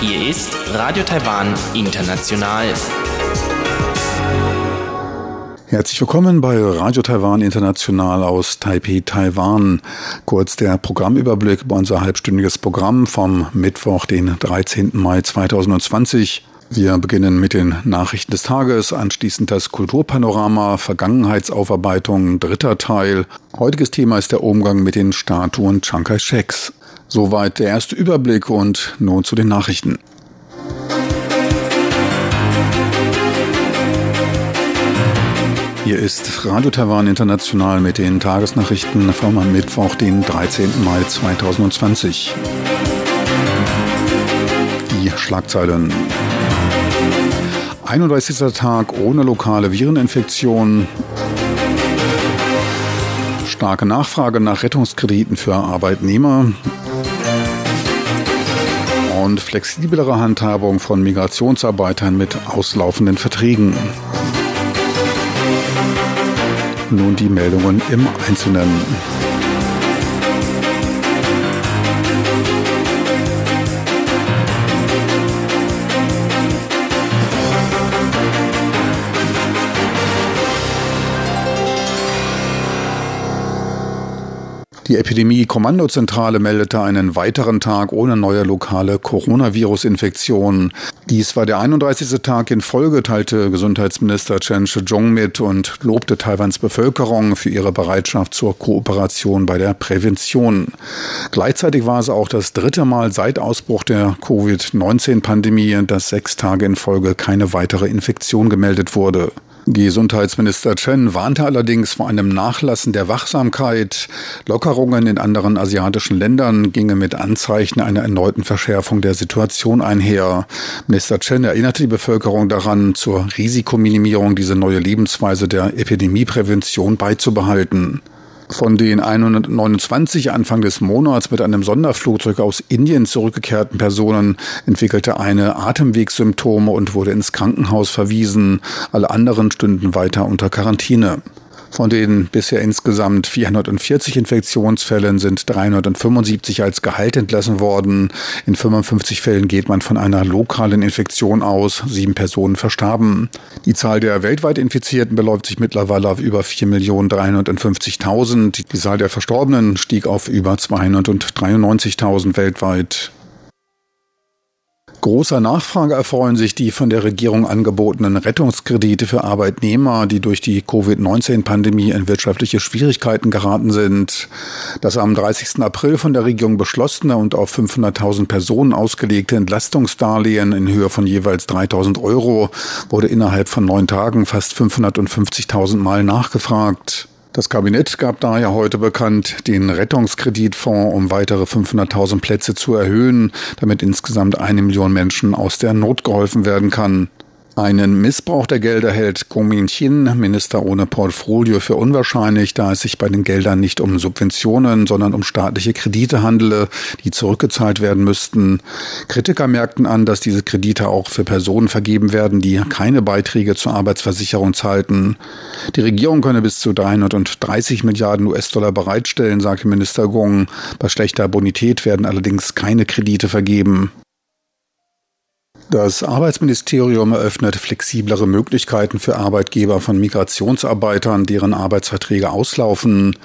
Hier ist Radio Taiwan International. Herzlich willkommen bei Radio Taiwan International aus Taipei, Taiwan. Kurz der Programmüberblick über unser halbstündiges Programm vom Mittwoch, den 13. Mai 2020. Wir beginnen mit den Nachrichten des Tages, anschließend das Kulturpanorama, Vergangenheitsaufarbeitung, dritter Teil. Heutiges Thema ist der Umgang mit den Statuen Chiang Kai-sheks. Soweit der erste Überblick und nun zu den Nachrichten. Hier ist Radio Taiwan International mit den Tagesnachrichten vom Mittwoch, den 13. Mai 2020. Die Schlagzeilen. 31. Tag ohne lokale Vireninfektion. Starke Nachfrage nach Rettungskrediten für Arbeitnehmer. Und flexiblere Handhabung von Migrationsarbeitern mit auslaufenden Verträgen. Nun die Meldungen im Einzelnen. Die Epidemie-Kommandozentrale meldete einen weiteren Tag ohne neue lokale Coronavirus-Infektionen. Dies war der 31. Tag in Folge, teilte Gesundheitsminister Chen Shih-chung mit und lobte Taiwans Bevölkerung für ihre Bereitschaft zur Kooperation bei der Prävention. Gleichzeitig war es auch das dritte Mal seit Ausbruch der Covid-19-Pandemie, dass sechs Tage in Folge keine weitere Infektion gemeldet wurde. Gesundheitsminister Chen warnte allerdings vor einem Nachlassen der Wachsamkeit. Lockerungen in anderen asiatischen Ländern gingen mit Anzeichen einer erneuten Verschärfung der Situation einher. Minister Chen erinnerte die Bevölkerung daran, zur Risikominimierung diese neue Lebensweise der Epidemieprävention beizubehalten. Von den 129 Anfang des Monats mit einem Sonderflugzeug aus Indien zurückgekehrten Personen entwickelte eine Atemwegssymptome und wurde ins Krankenhaus verwiesen. Alle anderen stünden weiter unter Quarantäne. Von den bisher insgesamt 440 Infektionsfällen sind 375 als Gehalt entlassen worden. In 55 Fällen geht man von einer lokalen Infektion aus. Sieben Personen verstarben. Die Zahl der weltweit Infizierten beläuft sich mittlerweile auf über 4.350.000. Die Zahl der Verstorbenen stieg auf über 293.000 weltweit. Großer Nachfrage erfreuen sich die von der Regierung angebotenen Rettungskredite für Arbeitnehmer, die durch die Covid-19-Pandemie in wirtschaftliche Schwierigkeiten geraten sind. Das am 30. April von der Regierung beschlossene und auf 500.000 Personen ausgelegte Entlastungsdarlehen in Höhe von jeweils 3.000 Euro wurde innerhalb von neun Tagen fast 550.000 Mal nachgefragt. Das Kabinett gab daher heute bekannt, den Rettungskreditfonds um weitere 500.000 Plätze zu erhöhen, damit insgesamt eine Million Menschen aus der Not geholfen werden kann. Einen Missbrauch der Gelder hält Kumin Chin, Minister ohne Portfolio, für unwahrscheinlich, da es sich bei den Geldern nicht um Subventionen, sondern um staatliche Kredite handele, die zurückgezahlt werden müssten. Kritiker merkten an, dass diese Kredite auch für Personen vergeben werden, die keine Beiträge zur Arbeitsversicherung zahlten. Die Regierung könne bis zu 330 Milliarden US-Dollar bereitstellen, sagte Minister Gong. Bei schlechter Bonität werden allerdings keine Kredite vergeben. Das Arbeitsministerium eröffnet flexiblere Möglichkeiten für Arbeitgeber von Migrationsarbeitern, deren Arbeitsverträge auslaufen.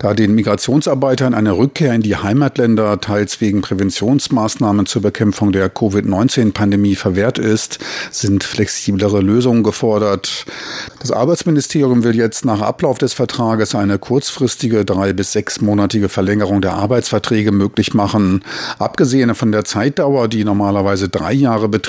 Da den Migrationsarbeitern eine Rückkehr in die Heimatländer teils wegen Präventionsmaßnahmen zur Bekämpfung der Covid-19-Pandemie verwehrt ist, sind flexiblere Lösungen gefordert. Das Arbeitsministerium will jetzt nach Ablauf des Vertrages eine kurzfristige drei- bis sechsmonatige Verlängerung der Arbeitsverträge möglich machen. Abgesehen von der Zeitdauer, die normalerweise drei Jahre beträgt,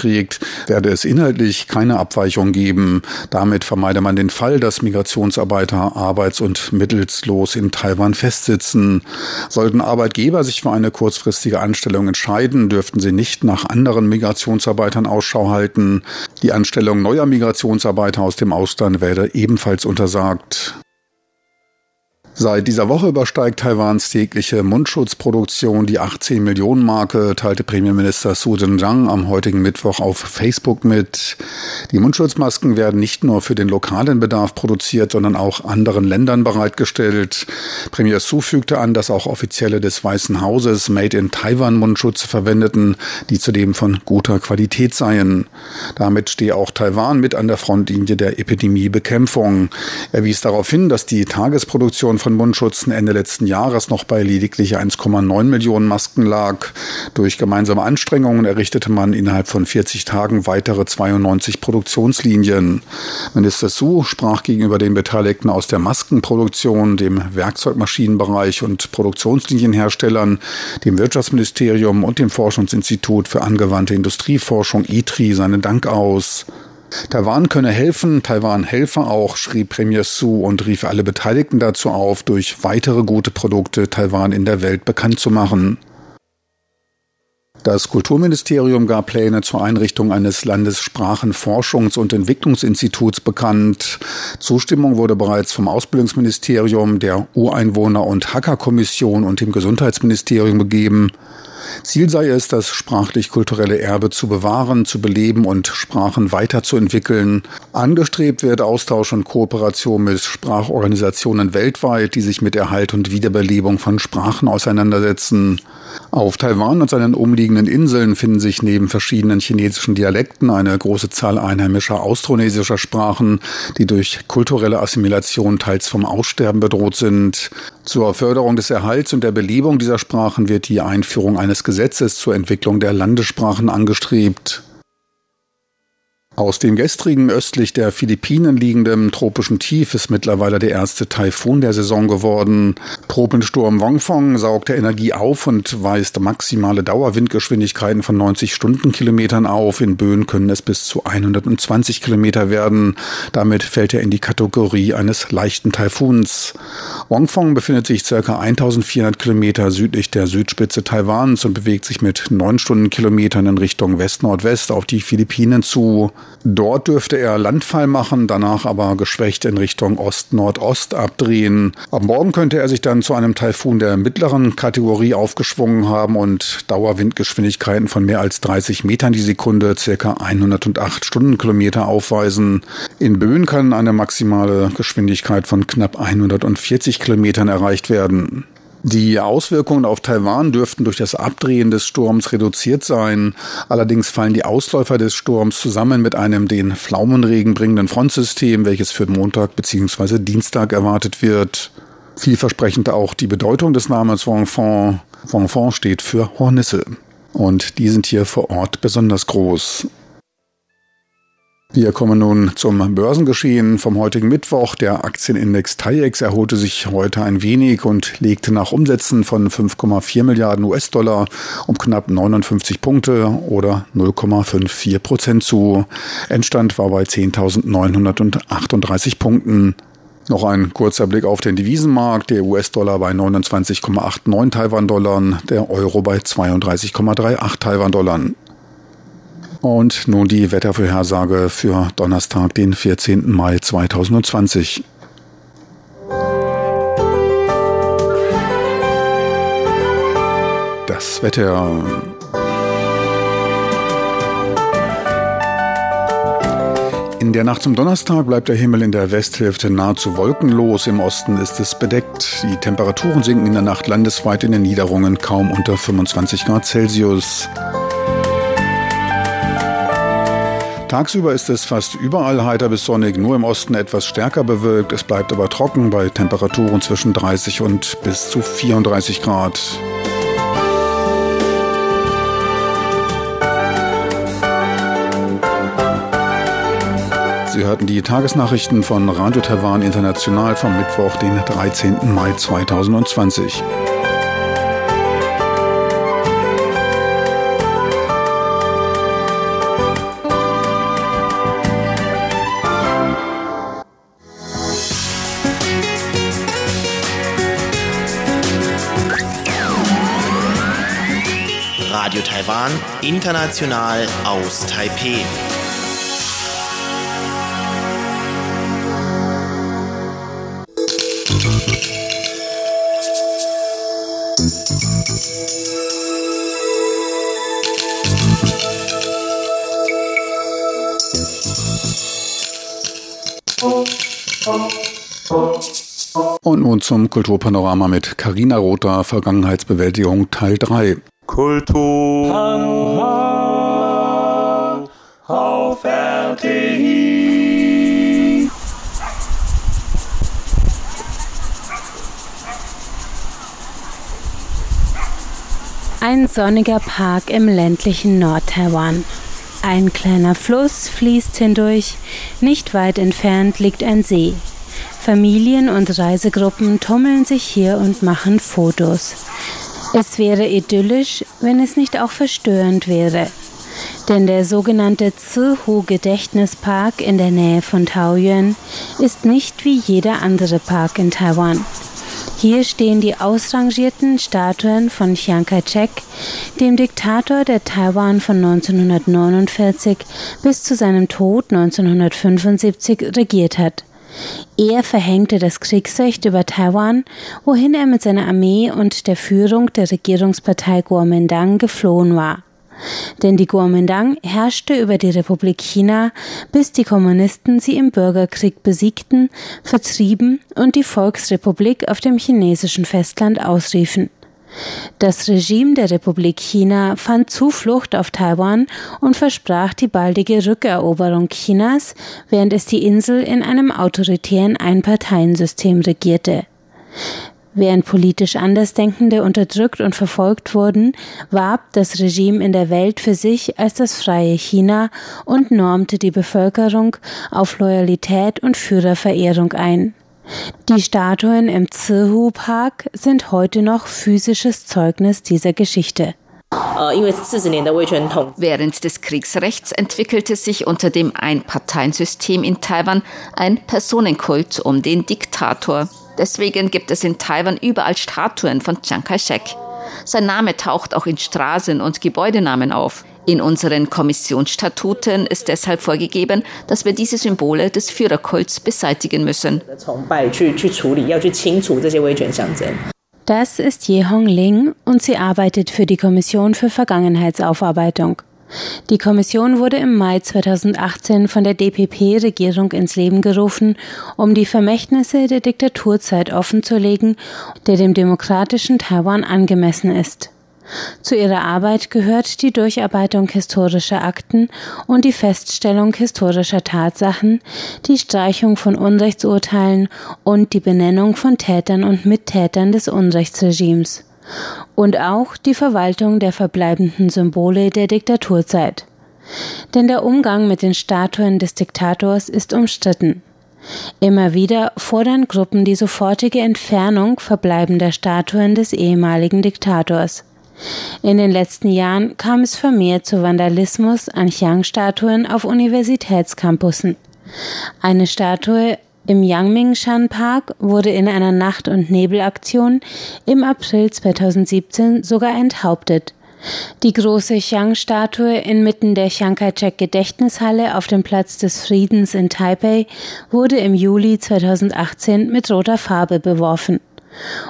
werde es inhaltlich keine Abweichung geben. Damit vermeide man den Fall, dass Migrationsarbeiter arbeits- und mittelslos in Taiwan festsitzen. Sollten Arbeitgeber sich für eine kurzfristige Anstellung entscheiden, dürften sie nicht nach anderen Migrationsarbeitern Ausschau halten. Die Anstellung neuer Migrationsarbeiter aus dem Ausland werde ebenfalls untersagt. Seit dieser Woche übersteigt Taiwans tägliche Mundschutzproduktion die 18 Millionen Marke, teilte Premierminister Su Zhenjiang am heutigen Mittwoch auf Facebook mit. Die Mundschutzmasken werden nicht nur für den lokalen Bedarf produziert, sondern auch anderen Ländern bereitgestellt. Premier Su fügte an, dass auch Offizielle des Weißen Hauses Made in Taiwan Mundschutze verwendeten, die zudem von guter Qualität seien. Damit stehe auch Taiwan mit an der Frontlinie der Epidemiebekämpfung. Er wies darauf hin, dass die Tagesproduktion von Mundschutzen Ende letzten Jahres noch bei lediglich 1,9 Millionen Masken lag. Durch gemeinsame Anstrengungen errichtete man innerhalb von 40 Tagen weitere 92 Produktionslinien. Minister Su sprach gegenüber den Beteiligten aus der Maskenproduktion, dem Werkzeugmaschinenbereich und Produktionslinienherstellern, dem Wirtschaftsministerium und dem Forschungsinstitut für angewandte Industrieforschung ITRI seinen Dank aus. Taiwan könne helfen, Taiwan helfe auch, schrieb Premier Su und rief alle Beteiligten dazu auf, durch weitere gute Produkte Taiwan in der Welt bekannt zu machen. Das Kulturministerium gab Pläne zur Einrichtung eines Landessprachenforschungs- und Entwicklungsinstituts bekannt. Zustimmung wurde bereits vom Ausbildungsministerium, der Ureinwohner- und Hackerkommission und dem Gesundheitsministerium gegeben. Ziel sei es, das sprachlich-kulturelle Erbe zu bewahren, zu beleben und Sprachen weiterzuentwickeln. Angestrebt wird Austausch und Kooperation mit Sprachorganisationen weltweit, die sich mit Erhalt und Wiederbelebung von Sprachen auseinandersetzen. Auf Taiwan und seinen umliegenden Inseln finden sich neben verschiedenen chinesischen Dialekten eine große Zahl einheimischer austronesischer Sprachen, die durch kulturelle Assimilation teils vom Aussterben bedroht sind. Zur Förderung des Erhalts und der Belebung dieser Sprachen wird die Einführung eines Gesetzes zur Entwicklung der Landessprachen angestrebt. Aus dem gestrigen östlich der Philippinen liegenden tropischen Tief ist mittlerweile der erste Taifun der Saison geworden. Tropensturm Wongfong saugte Energie auf und weist maximale Dauerwindgeschwindigkeiten von 90 Stundenkilometern auf. In Böen können es bis zu 120 Kilometer werden. Damit fällt er in die Kategorie eines leichten Taifuns. Wongfong befindet sich ca. 1400 Kilometer südlich der Südspitze Taiwans und bewegt sich mit 9 Stundenkilometern in Richtung West-Nordwest auf die Philippinen zu. Dort dürfte er Landfall machen, danach aber geschwächt in Richtung Ost-Nordost abdrehen. Am Morgen könnte er sich dann zu einem Taifun der mittleren Kategorie aufgeschwungen haben und Dauerwindgeschwindigkeiten von mehr als 30 Metern die Sekunde, circa 108 Stundenkilometer aufweisen. In Böen kann eine maximale Geschwindigkeit von knapp 140 Kilometern erreicht werden. Die Auswirkungen auf Taiwan dürften durch das Abdrehen des Sturms reduziert sein. Allerdings fallen die Ausläufer des Sturms zusammen mit einem den Pflaumenregen bringenden Frontsystem, welches für Montag bzw. Dienstag erwartet wird. Vielversprechend auch die Bedeutung des Namens Wongfong. Wongfong steht für Hornisse. Und die sind hier vor Ort besonders groß. Wir kommen nun zum Börsengeschehen vom heutigen Mittwoch. Der Aktienindex TAIEX erholte sich heute ein wenig und legte nach Umsätzen von 5,4 Milliarden US-Dollar um knapp 59 Punkte oder 0,54 Prozent zu. Endstand war bei 10.938 Punkten. Noch ein kurzer Blick auf den Devisenmarkt. Der US-Dollar bei 29,89 Taiwan-Dollar, der Euro bei 32,38 Taiwan-Dollar. Und nun die Wettervorhersage für Donnerstag, den 14. Mai 2020. Das Wetter. In der Nacht zum Donnerstag bleibt der Himmel in der Westhälfte nahezu wolkenlos. Im Osten ist es bedeckt. Die Temperaturen sinken in der Nacht landesweit in den Niederungen kaum unter 25 Grad Celsius. Tagsüber ist es fast überall heiter bis sonnig, nur im Osten etwas stärker bewölkt. Es bleibt aber trocken bei Temperaturen zwischen 30 und bis zu 34 Grad. Sie hörten die Tagesnachrichten von Radio Taiwan International vom Mittwoch, den 13. Mai 2020. Radio Taiwan, international aus Taipeh. Und nun zum Kulturpanorama mit Carina Rother, Vergangenheitsbewältigung Teil 3. Kultur auf RTI. Ein sonniger Park im ländlichen Nord-Taiwan. Ein kleiner Fluss fließt hindurch, nicht weit entfernt liegt ein See. Familien und Reisegruppen tummeln sich hier und machen Fotos. Es wäre idyllisch, wenn es nicht auch verstörend wäre. Denn der sogenannte Zihu Gedächtnispark in der Nähe von Taoyuan ist nicht wie jeder andere Park in Taiwan. Hier stehen die ausrangierten Statuen von Chiang Kai-shek, dem Diktator, der Taiwan von 1949 bis zu seinem Tod 1975 regiert hat. Er verhängte das Kriegsrecht über Taiwan, wohin er mit seiner Armee und der Führung der Regierungspartei Kuomintang geflohen war. Denn die Kuomintang herrschte über die Republik China, bis die Kommunisten sie im Bürgerkrieg besiegten, vertrieben und die Volksrepublik auf dem chinesischen Festland ausriefen. Das Regime der Republik China fand Zuflucht auf Taiwan und versprach die baldige Rückeroberung Chinas, während es die Insel in einem autoritären Einparteiensystem regierte. Während politisch Andersdenkende unterdrückt und verfolgt wurden, warb das Regime in der Welt für sich als das freie China und normte die Bevölkerung auf Loyalität und Führerverehrung ein. Die Statuen im Zihu Park sind heute noch physisches Zeugnis dieser Geschichte. Während des Kriegsrechts entwickelte sich unter dem Einparteiensystem in Taiwan ein Personenkult um den Diktator. Deswegen gibt es in Taiwan überall Statuen von Chiang Kai-shek. Sein Name taucht auch in Straßen und Gebäudenamen auf. In unseren Kommissionsstatuten ist deshalb vorgegeben, dass wir diese Symbole des Führerkults beseitigen müssen. Das ist Ye Hong Ling und sie arbeitet für die Kommission für Vergangenheitsaufarbeitung. Die Kommission wurde im Mai 2018 von der DPP-Regierung ins Leben gerufen, um die Vermächtnisse der Diktaturzeit offenzulegen, der dem demokratischen Taiwan angemessen ist. Zu ihrer Arbeit gehört die Durcharbeitung historischer Akten und die Feststellung historischer Tatsachen, die Streichung von Unrechtsurteilen und die Benennung von Tätern und Mittätern des Unrechtsregimes und auch die Verwaltung der verbleibenden Symbole der Diktaturzeit. Denn der Umgang mit den Statuen des Diktators ist umstritten. Immer wieder fordern Gruppen die sofortige Entfernung verbleibender Statuen des ehemaligen Diktators. In den letzten Jahren kam es vermehrt zu Vandalismus an Chiang-Statuen auf Universitätscampussen. Eine Statue im Yangmingshan Park wurde in einer Nacht- und Nebelaktion im April 2017 sogar enthauptet. Die große Chiang-Statue inmitten der Chiang Kai-shek Gedächtnishalle auf dem Platz des Friedens in Taipei wurde im Juli 2018 mit roter Farbe beworfen.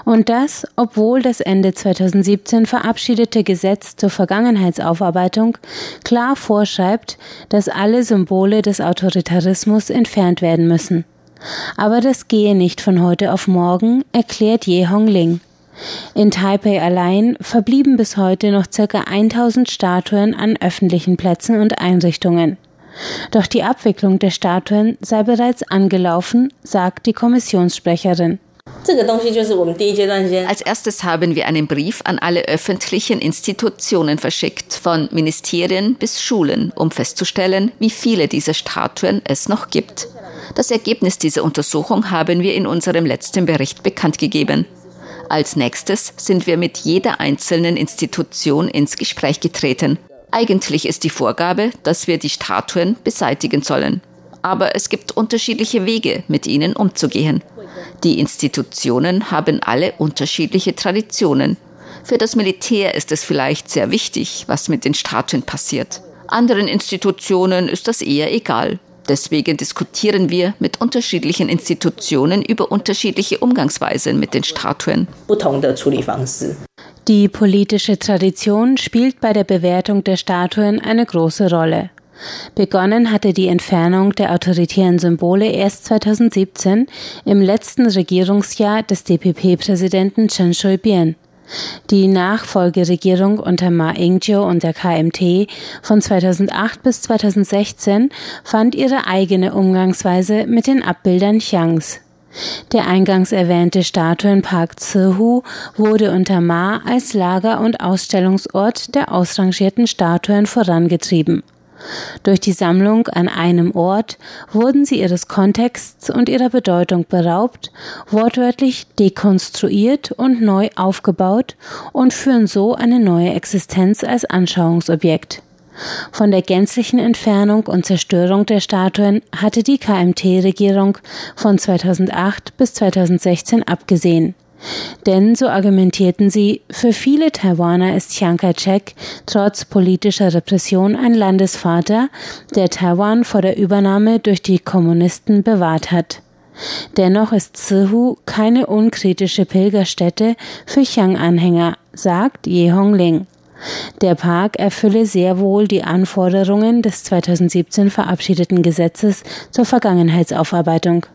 Und das, obwohl das Ende 2017 verabschiedete Gesetz zur Vergangenheitsaufarbeitung klar vorschreibt, dass alle Symbole des Autoritarismus entfernt werden müssen. Aber das gehe nicht von heute auf morgen, erklärt Ye Hongling. In Taipei allein verblieben bis heute noch circa 1000 Statuen an öffentlichen Plätzen und Einrichtungen. Doch die Abwicklung der Statuen sei bereits angelaufen, sagt die Kommissionssprecherin. Als erstes haben wir einen Brief an alle öffentlichen Institutionen verschickt, von Ministerien bis Schulen, um festzustellen, wie viele dieser Statuen es noch gibt. Das Ergebnis dieser Untersuchung haben wir in unserem letzten Bericht bekannt gegeben. Als nächstes sind wir mit jeder einzelnen Institution ins Gespräch getreten. Eigentlich ist die Vorgabe, dass wir die Statuen beseitigen sollen. Aber es gibt unterschiedliche Wege, mit ihnen umzugehen. Die Institutionen haben alle unterschiedliche Traditionen. Für das Militär ist es vielleicht sehr wichtig, was mit den Statuen passiert. Anderen Institutionen ist das eher egal. Deswegen diskutieren wir mit unterschiedlichen Institutionen über unterschiedliche Umgangsweisen mit den Statuen. Die politische Tradition spielt bei der Bewertung der Statuen eine große Rolle. Begonnen hatte die Entfernung der autoritären Symbole erst 2017 im letzten Regierungsjahr des DPP-Präsidenten Chen Shui-bian. Die Nachfolgeregierung unter Ma Ying-jeou und der KMT von 2008 bis 2016 fand ihre eigene Umgangsweise mit den Abbildern Chiangs. Der eingangs erwähnte Statuenpark Zihu wurde unter Ma als Lager- und Ausstellungsort der ausrangierten Statuen vorangetrieben. Durch die Sammlung an einem Ort wurden sie ihres Kontexts und ihrer Bedeutung beraubt, wortwörtlich dekonstruiert und neu aufgebaut und führen so eine neue Existenz als Anschauungsobjekt. Von der gänzlichen Entfernung und Zerstörung der Statuen hatte die KMT-Regierung von 2008 bis 2016 abgesehen. Denn, so argumentierten sie, für viele Taiwaner ist Chiang Kai-shek trotz politischer Repression ein Landesvater, der Taiwan vor der Übernahme durch die Kommunisten bewahrt hat. Dennoch ist Zihu keine unkritische Pilgerstätte für Chiang-Anhänger, sagt Ye Hongling. Der Park erfülle sehr wohl die Anforderungen des 2017 verabschiedeten Gesetzes zur Vergangenheitsaufarbeitung.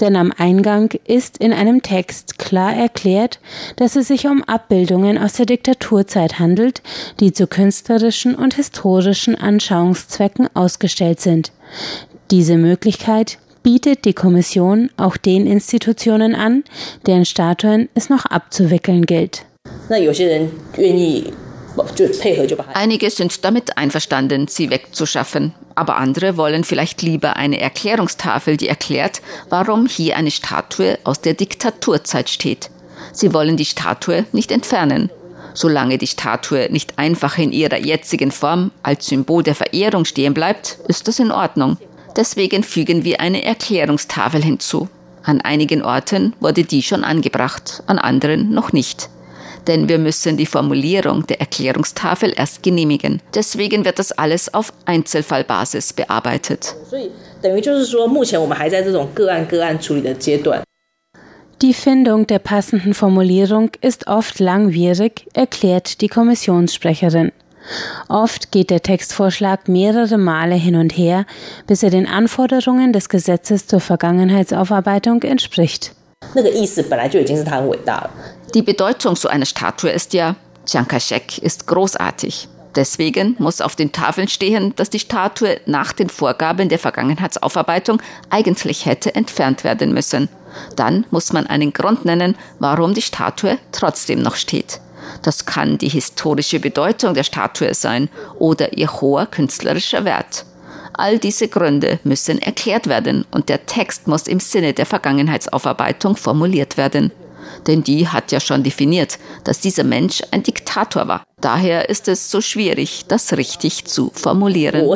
Denn am Eingang ist in einem Text klar erklärt, dass es sich um Abbildungen aus der Diktaturzeit handelt, die zu künstlerischen und historischen Anschauungszwecken ausgestellt sind. Diese Möglichkeit bietet die Kommission auch den Institutionen an, deren Statuen es noch abzuwickeln gilt. Einige sind damit einverstanden, sie wegzuschaffen, aber andere wollen vielleicht lieber eine Erklärungstafel, die erklärt, warum hier eine Statue aus der Diktaturzeit steht. Sie wollen die Statue nicht entfernen. Solange die Statue nicht einfach in ihrer jetzigen Form als Symbol der Verehrung stehen bleibt, ist das in Ordnung. Deswegen fügen wir eine Erklärungstafel hinzu. An einigen Orten wurde die schon angebracht, an anderen noch nicht denn wir müssen die Formulierung der Erklärungstafel erst genehmigen. Deswegen wird das alles auf Einzelfallbasis bearbeitet. Die Findung der passenden Formulierung ist oft langwierig, erklärt die Kommissionssprecherin. Oft geht der Textvorschlag mehrere Male hin und her, bis er den Anforderungen des Gesetzes zur Vergangenheitsaufarbeitung entspricht. Die Bedeutung so einer Statue ist ja, Chiang Kai-shek ist großartig. Deswegen muss auf den Tafeln stehen, dass die Statue nach den Vorgaben der Vergangenheitsaufarbeitung eigentlich hätte entfernt werden müssen. Dann muss man einen Grund nennen, warum die Statue trotzdem noch steht. Das kann die historische Bedeutung der Statue sein oder ihr hoher künstlerischer Wert. All diese Gründe müssen erklärt werden und der Text muss im Sinne der Vergangenheitsaufarbeitung formuliert werden. Denn die hat ja schon definiert, dass dieser Mensch ein Diktator war. Daher ist es so schwierig, das richtig zu formulieren.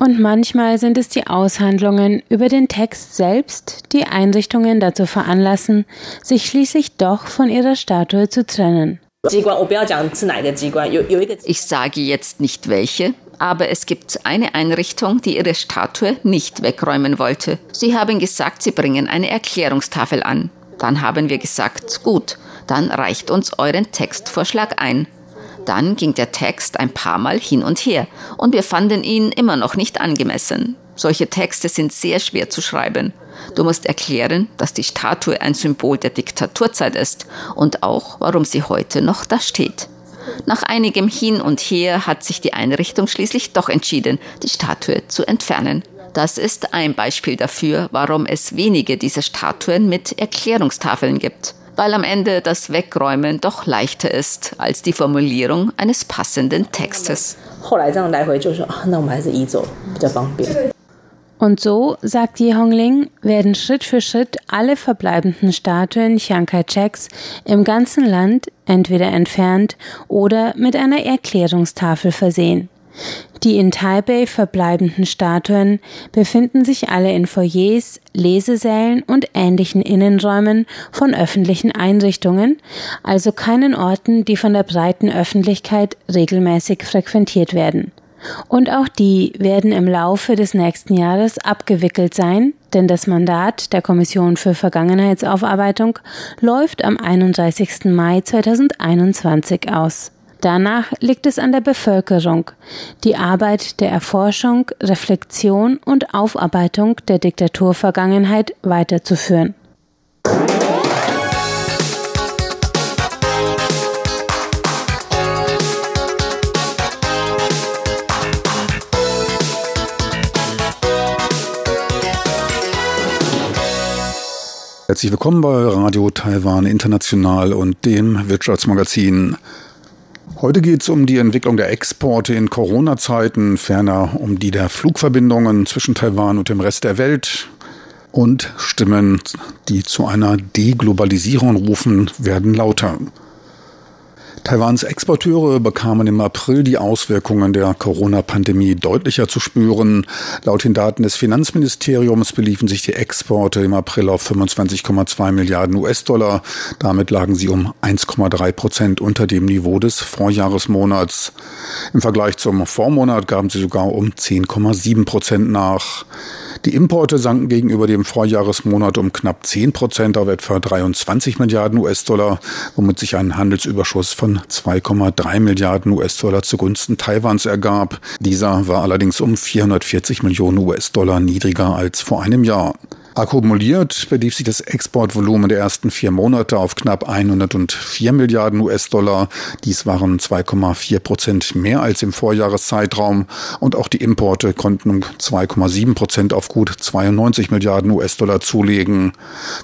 Und manchmal sind es die Aushandlungen über den Text selbst, die Einrichtungen dazu veranlassen, sich schließlich doch von ihrer Statue zu trennen. Ich sage jetzt nicht welche, aber es gibt eine Einrichtung, die ihre Statue nicht wegräumen wollte. Sie haben gesagt, sie bringen eine Erklärungstafel an. Dann haben wir gesagt, gut, dann reicht uns euren Textvorschlag ein. Dann ging der Text ein paar Mal hin und her und wir fanden ihn immer noch nicht angemessen. Solche Texte sind sehr schwer zu schreiben. Du musst erklären, dass die Statue ein Symbol der Diktaturzeit ist und auch, warum sie heute noch da steht. Nach einigem Hin und Her hat sich die Einrichtung schließlich doch entschieden, die Statue zu entfernen. Das ist ein Beispiel dafür, warum es wenige dieser Statuen mit Erklärungstafeln gibt, weil am Ende das Wegräumen doch leichter ist als die Formulierung eines passenden Textes. Und so, sagt Ye Hongling, werden Schritt für Schritt alle verbleibenden Statuen Chiang Kai-sheks im ganzen Land entweder entfernt oder mit einer Erklärungstafel versehen. Die in Taipei verbleibenden Statuen befinden sich alle in Foyers, Lesesälen und ähnlichen Innenräumen von öffentlichen Einrichtungen, also keinen Orten, die von der breiten Öffentlichkeit regelmäßig frequentiert werden. Und auch die werden im Laufe des nächsten Jahres abgewickelt sein, denn das Mandat der Kommission für Vergangenheitsaufarbeitung läuft am 31. Mai 2021 aus. Danach liegt es an der Bevölkerung, die Arbeit der Erforschung, Reflexion und Aufarbeitung der Diktaturvergangenheit weiterzuführen. Herzlich willkommen bei Radio Taiwan International und dem Wirtschaftsmagazin. Heute geht es um die Entwicklung der Exporte in Corona-Zeiten, ferner um die der Flugverbindungen zwischen Taiwan und dem Rest der Welt. Und Stimmen, die zu einer Deglobalisierung rufen, werden lauter. Taiwans Exporteure bekamen im April die Auswirkungen der Corona-Pandemie deutlicher zu spüren. Laut den Daten des Finanzministeriums beliefen sich die Exporte im April auf 25,2 Milliarden US-Dollar. Damit lagen sie um 1,3 Prozent unter dem Niveau des Vorjahresmonats. Im Vergleich zum Vormonat gaben sie sogar um 10,7 Prozent nach. Die Importe sanken gegenüber dem Vorjahresmonat um knapp 10 Prozent auf etwa 23 Milliarden US-Dollar, womit sich ein Handelsüberschuss von 2,3 Milliarden US-Dollar zugunsten Taiwans ergab. Dieser war allerdings um 440 Millionen US-Dollar niedriger als vor einem Jahr. Akkumuliert belief sich das Exportvolumen der ersten vier Monate auf knapp 104 Milliarden US-Dollar. Dies waren 2,4 Prozent mehr als im Vorjahreszeitraum und auch die Importe konnten um 2,7 Prozent auf gut 92 Milliarden US-Dollar zulegen.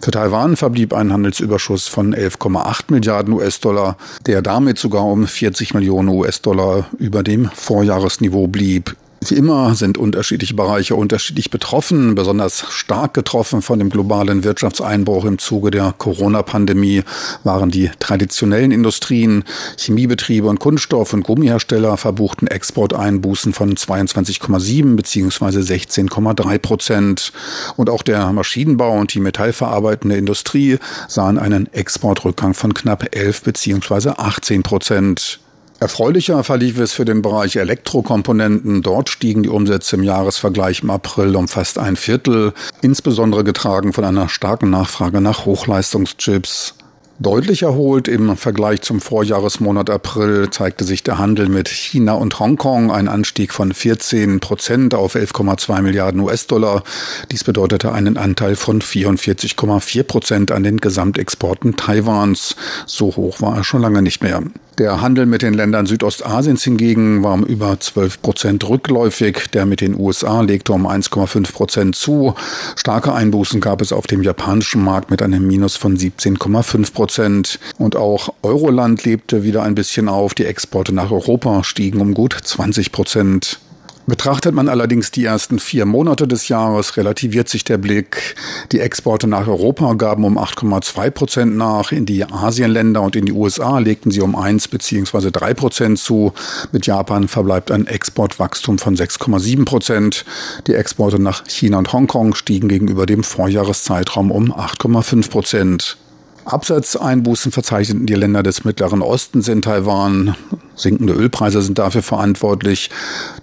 Für Taiwan verblieb ein Handelsüberschuss von 11,8 Milliarden US-Dollar, der damit sogar um 40 Millionen US-Dollar über dem Vorjahresniveau blieb. Wie immer sind unterschiedliche Bereiche unterschiedlich betroffen. Besonders stark getroffen von dem globalen Wirtschaftseinbruch im Zuge der Corona-Pandemie waren die traditionellen Industrien. Chemiebetriebe und Kunststoff- und Gummihersteller verbuchten Exporteinbußen von 22,7 bzw. 16,3 Prozent. Und auch der Maschinenbau und die metallverarbeitende Industrie sahen einen Exportrückgang von knapp 11 bzw. 18 Prozent. Erfreulicher verlief es für den Bereich Elektrokomponenten. Dort stiegen die Umsätze im Jahresvergleich im April um fast ein Viertel, insbesondere getragen von einer starken Nachfrage nach Hochleistungschips. Deutlich erholt im Vergleich zum Vorjahresmonat April zeigte sich der Handel mit China und Hongkong, ein Anstieg von 14 Prozent auf 11,2 Milliarden US-Dollar. Dies bedeutete einen Anteil von 44,4 Prozent an den Gesamtexporten Taiwans. So hoch war er schon lange nicht mehr. Der Handel mit den Ländern Südostasiens hingegen war um über 12 Prozent rückläufig. Der mit den USA legte um 1,5 Prozent zu. Starke Einbußen gab es auf dem japanischen Markt mit einem Minus von 17,5 Prozent. Und auch Euroland lebte wieder ein bisschen auf. Die Exporte nach Europa stiegen um gut 20 Prozent. Betrachtet man allerdings die ersten vier Monate des Jahres, relativiert sich der Blick. Die Exporte nach Europa gaben um 8,2 Prozent nach, in die Asienländer und in die USA legten sie um 1 bzw. 3 Prozent zu. Mit Japan verbleibt ein Exportwachstum von 6,7 Prozent. Die Exporte nach China und Hongkong stiegen gegenüber dem Vorjahreszeitraum um 8,5 Prozent. Absatzeinbußen verzeichneten die Länder des Mittleren Ostens in Taiwan. Sinkende Ölpreise sind dafür verantwortlich.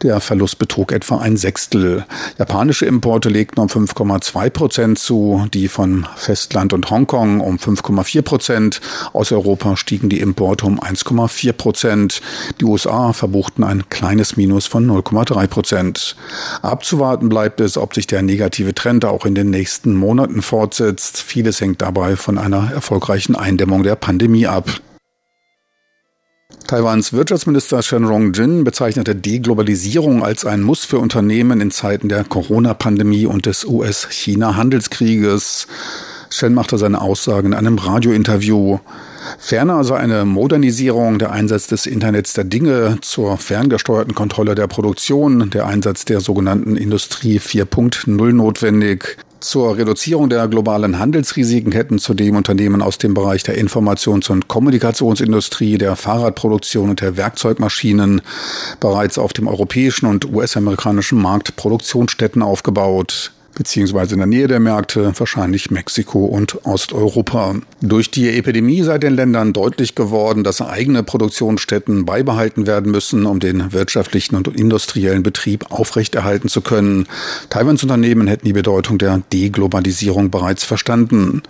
Der Verlust betrug etwa ein Sechstel. Japanische Importe legten um 5,2 Prozent zu, die von Festland und Hongkong um 5,4 Prozent. Aus Europa stiegen die Importe um 1,4 Prozent. Die USA verbuchten ein kleines Minus von 0,3 Prozent. Abzuwarten bleibt es, ob sich der negative Trend auch in den nächsten Monaten fortsetzt. Vieles hängt dabei von einer erfolgreichen Eindämmung der Pandemie ab. Taiwans Wirtschaftsminister Shen Rong-jin bezeichnete Deglobalisierung als ein Muss für Unternehmen in Zeiten der Corona-Pandemie und des US-China-Handelskrieges. Shen machte seine Aussagen in einem Radiointerview. Ferner sei eine Modernisierung, der Einsatz des Internets der Dinge zur ferngesteuerten Kontrolle der Produktion, der Einsatz der sogenannten Industrie 4.0 notwendig. Zur Reduzierung der globalen Handelsrisiken hätten zudem Unternehmen aus dem Bereich der Informations- und Kommunikationsindustrie, der Fahrradproduktion und der Werkzeugmaschinen bereits auf dem europäischen und US-amerikanischen Markt Produktionsstätten aufgebaut. Beziehungsweise in der Nähe der Märkte, wahrscheinlich Mexiko und Osteuropa. Durch die Epidemie sei den Ländern deutlich geworden, dass eigene Produktionsstätten beibehalten werden müssen, um den wirtschaftlichen und industriellen Betrieb aufrechterhalten zu können. Taiwans Unternehmen hätten die Bedeutung der Deglobalisierung bereits verstanden.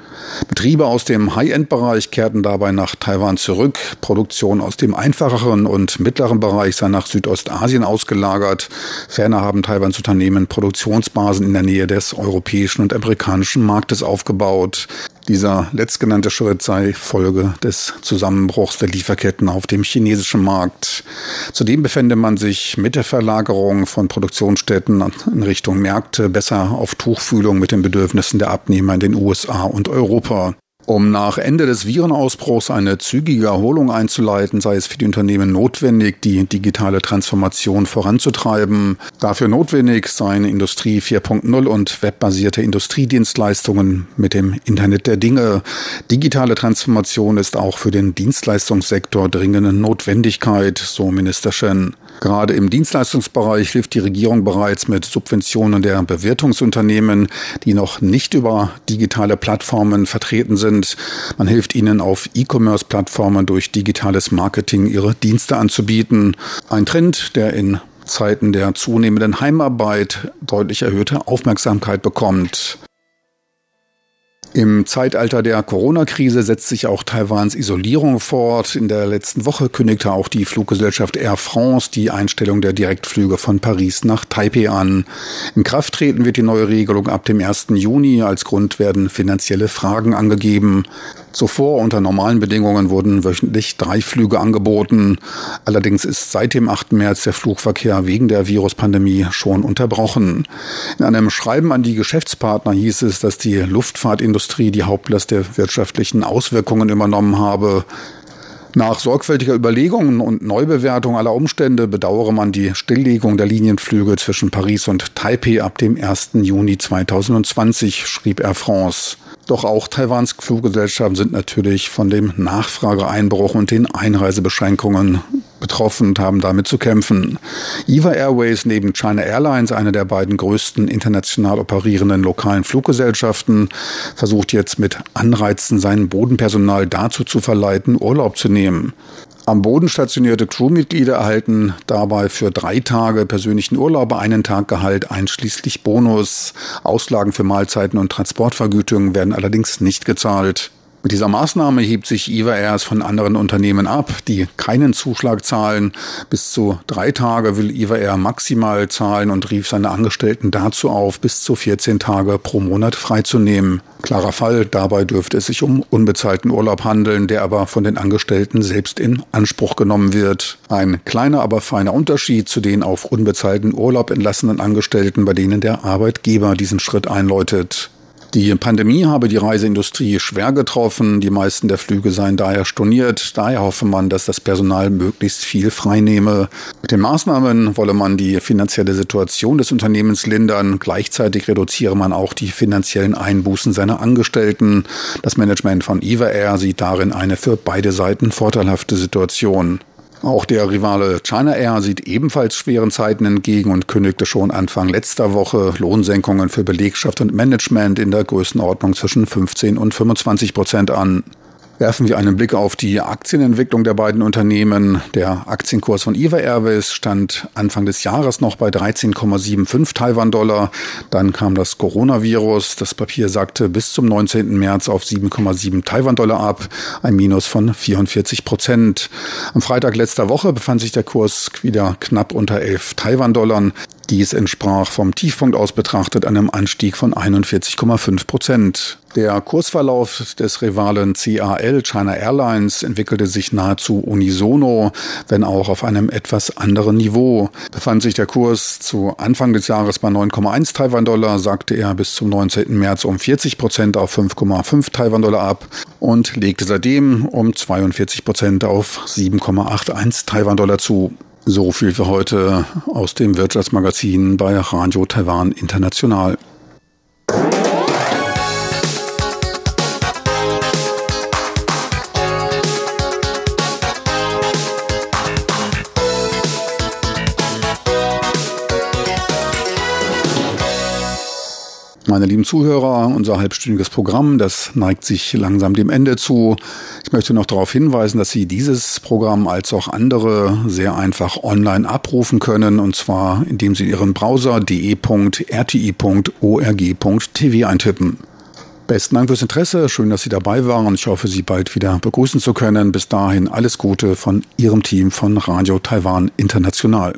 Betriebe aus dem High-End-Bereich kehrten dabei nach Taiwan zurück. Produktion aus dem einfacheren und mittleren Bereich sei nach Südostasien ausgelagert. Ferner haben Taiwans Unternehmen Produktionsbasen in der Nähe des europäischen und amerikanischen Marktes aufgebaut. Dieser letztgenannte Schritt sei Folge des Zusammenbruchs der Lieferketten auf dem chinesischen Markt. Zudem befände man sich mit der Verlagerung von Produktionsstätten in Richtung Märkte besser auf Tuchfühlung mit den Bedürfnissen der Abnehmer in den USA und Europa. Um nach Ende des Virenausbruchs eine zügige Erholung einzuleiten, sei es für die Unternehmen notwendig, die digitale Transformation voranzutreiben. Dafür notwendig seien Industrie 4.0 und webbasierte Industriedienstleistungen mit dem Internet der Dinge. Digitale Transformation ist auch für den Dienstleistungssektor dringende Notwendigkeit, so Minister Shen. Gerade im Dienstleistungsbereich hilft die Regierung bereits mit Subventionen der Bewertungsunternehmen, die noch nicht über digitale Plattformen vertreten sind. Man hilft ihnen auf E-Commerce-Plattformen durch digitales Marketing ihre Dienste anzubieten. Ein Trend, der in Zeiten der zunehmenden Heimarbeit deutlich erhöhte Aufmerksamkeit bekommt. Im Zeitalter der Corona-Krise setzt sich auch Taiwans Isolierung fort. In der letzten Woche kündigte auch die Fluggesellschaft Air France die Einstellung der Direktflüge von Paris nach Taipei an. In Kraft treten wird die neue Regelung ab dem 1. Juni. Als Grund werden finanzielle Fragen angegeben. Zuvor unter normalen Bedingungen wurden wöchentlich drei Flüge angeboten. Allerdings ist seit dem 8. März der Flugverkehr wegen der Viruspandemie schon unterbrochen. In einem Schreiben an die Geschäftspartner hieß es, dass die Luftfahrtindustrie die Hauptlast der wirtschaftlichen Auswirkungen übernommen habe. Nach sorgfältiger Überlegung und Neubewertung aller Umstände bedauere man die Stilllegung der Linienflüge zwischen Paris und Taipei ab dem 1. Juni 2020, schrieb Air France. Doch auch Taiwans Fluggesellschaften sind natürlich von dem Nachfrageeinbruch und den Einreisebeschränkungen betroffen und haben damit zu kämpfen. EVA Airways neben China Airlines, eine der beiden größten international operierenden lokalen Fluggesellschaften, versucht jetzt mit Anreizen sein Bodenpersonal dazu zu verleiten, Urlaub zu nehmen. Am Boden stationierte Crewmitglieder erhalten dabei für drei Tage persönlichen Urlaub einen Tag Gehalt einschließlich Bonus. Auslagen für Mahlzeiten und Transportvergütungen werden allerdings nicht gezahlt. Mit dieser Maßnahme hebt sich Airs von anderen Unternehmen ab, die keinen Zuschlag zahlen. Bis zu drei Tage will Air maximal zahlen und rief seine Angestellten dazu auf, bis zu 14 Tage pro Monat freizunehmen. Klarer Fall, dabei dürfte es sich um unbezahlten Urlaub handeln, der aber von den Angestellten selbst in Anspruch genommen wird. Ein kleiner, aber feiner Unterschied zu den auf unbezahlten Urlaub entlassenen Angestellten, bei denen der Arbeitgeber diesen Schritt einläutet. Die Pandemie habe die Reiseindustrie schwer getroffen. Die meisten der Flüge seien daher storniert. Daher hoffe man, dass das Personal möglichst viel freinehme. Mit den Maßnahmen wolle man die finanzielle Situation des Unternehmens lindern. Gleichzeitig reduziere man auch die finanziellen Einbußen seiner Angestellten. Das Management von Eva Air sieht darin eine für beide Seiten vorteilhafte Situation. Auch der Rivale China Air sieht ebenfalls schweren Zeiten entgegen und kündigte schon Anfang letzter Woche Lohnsenkungen für Belegschaft und Management in der Größenordnung zwischen 15 und 25 Prozent an. Werfen wir einen Blick auf die Aktienentwicklung der beiden Unternehmen. Der Aktienkurs von EVA Airways stand Anfang des Jahres noch bei 13,75 Taiwan-Dollar. Dann kam das Coronavirus. Das Papier sagte bis zum 19. März auf 7,7 Taiwan-Dollar ab, ein Minus von 44 Prozent. Am Freitag letzter Woche befand sich der Kurs wieder knapp unter 11 Taiwan-Dollar. Dies entsprach vom Tiefpunkt aus betrachtet einem Anstieg von 41,5 Prozent. Der Kursverlauf des Rivalen CAL China Airlines entwickelte sich nahezu unisono, wenn auch auf einem etwas anderen Niveau. Befand sich der Kurs zu Anfang des Jahres bei 9,1 Taiwan-Dollar, sagte er bis zum 19. März um 40 Prozent auf 5,5 Taiwan-Dollar ab und legte seitdem um 42 Prozent auf 7,81 Taiwan-Dollar zu. So viel für heute aus dem Wirtschaftsmagazin bei Radio Taiwan International. Meine lieben Zuhörer, unser halbstündiges Programm, das neigt sich langsam dem Ende zu. Ich möchte noch darauf hinweisen, dass Sie dieses Programm als auch andere sehr einfach online abrufen können, und zwar indem Sie Ihren Browser de.rti.org.tv eintippen. Besten Dank fürs Interesse, schön, dass Sie dabei waren. Ich hoffe, Sie bald wieder begrüßen zu können. Bis dahin alles Gute von Ihrem Team von Radio Taiwan International.